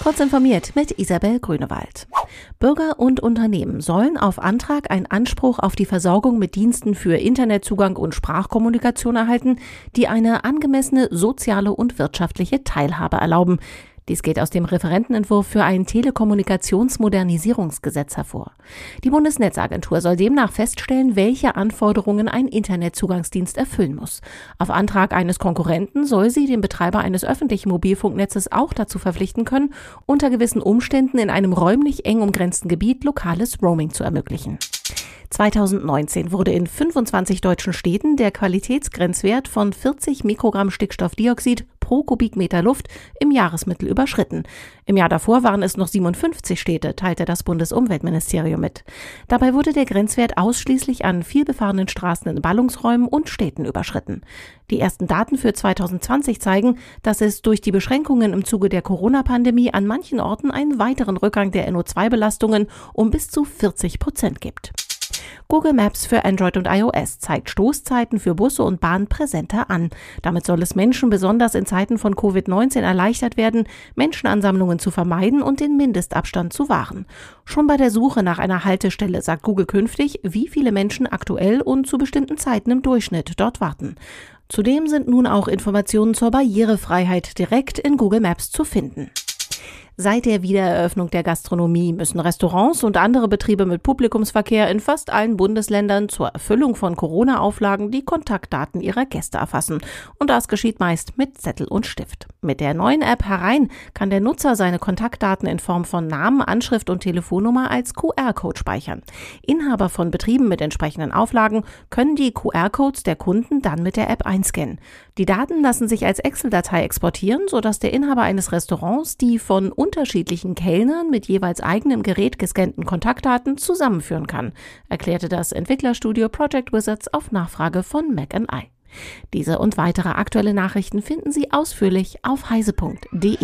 Kurz informiert mit Isabel Grünewald. Bürger und Unternehmen sollen auf Antrag einen Anspruch auf die Versorgung mit Diensten für Internetzugang und Sprachkommunikation erhalten, die eine angemessene soziale und wirtschaftliche Teilhabe erlauben. Dies geht aus dem Referentenentwurf für ein Telekommunikationsmodernisierungsgesetz hervor. Die Bundesnetzagentur soll demnach feststellen, welche Anforderungen ein Internetzugangsdienst erfüllen muss. Auf Antrag eines Konkurrenten soll sie den Betreiber eines öffentlichen Mobilfunknetzes auch dazu verpflichten können, unter gewissen Umständen in einem räumlich eng umgrenzten Gebiet lokales Roaming zu ermöglichen. 2019 wurde in 25 deutschen Städten der Qualitätsgrenzwert von 40 Mikrogramm Stickstoffdioxid pro Kubikmeter Luft im Jahresmittel überschritten. Im Jahr davor waren es noch 57 Städte, teilte das Bundesumweltministerium mit. Dabei wurde der Grenzwert ausschließlich an vielbefahrenen Straßen in Ballungsräumen und Städten überschritten. Die ersten Daten für 2020 zeigen, dass es durch die Beschränkungen im Zuge der Corona-Pandemie an manchen Orten einen weiteren Rückgang der NO2-Belastungen um bis zu 40 Prozent gibt. Google Maps für Android und iOS zeigt Stoßzeiten für Busse und Bahn präsenter an. Damit soll es Menschen besonders in Zeiten von Covid-19 erleichtert werden, Menschenansammlungen zu vermeiden und den Mindestabstand zu wahren. Schon bei der Suche nach einer Haltestelle sagt Google künftig, wie viele Menschen aktuell und zu bestimmten Zeiten im Durchschnitt dort warten. Zudem sind nun auch Informationen zur Barrierefreiheit direkt in Google Maps zu finden. Seit der Wiedereröffnung der Gastronomie müssen Restaurants und andere Betriebe mit Publikumsverkehr in fast allen Bundesländern zur Erfüllung von Corona-Auflagen die Kontaktdaten ihrer Gäste erfassen. Und das geschieht meist mit Zettel und Stift. Mit der neuen App Herein kann der Nutzer seine Kontaktdaten in Form von Namen, Anschrift und Telefonnummer als QR-Code speichern. Inhaber von Betrieben mit entsprechenden Auflagen können die QR-Codes der Kunden dann mit der App einscannen. Die Daten lassen sich als Excel-Datei exportieren, sodass der Inhaber eines Restaurants die von unterschiedlichen Kellnern mit jeweils eigenem Gerät gescannten Kontaktdaten zusammenführen kann, erklärte das Entwicklerstudio Project Wizards auf Nachfrage von McI. Diese und weitere aktuelle Nachrichten finden Sie ausführlich auf heise.de.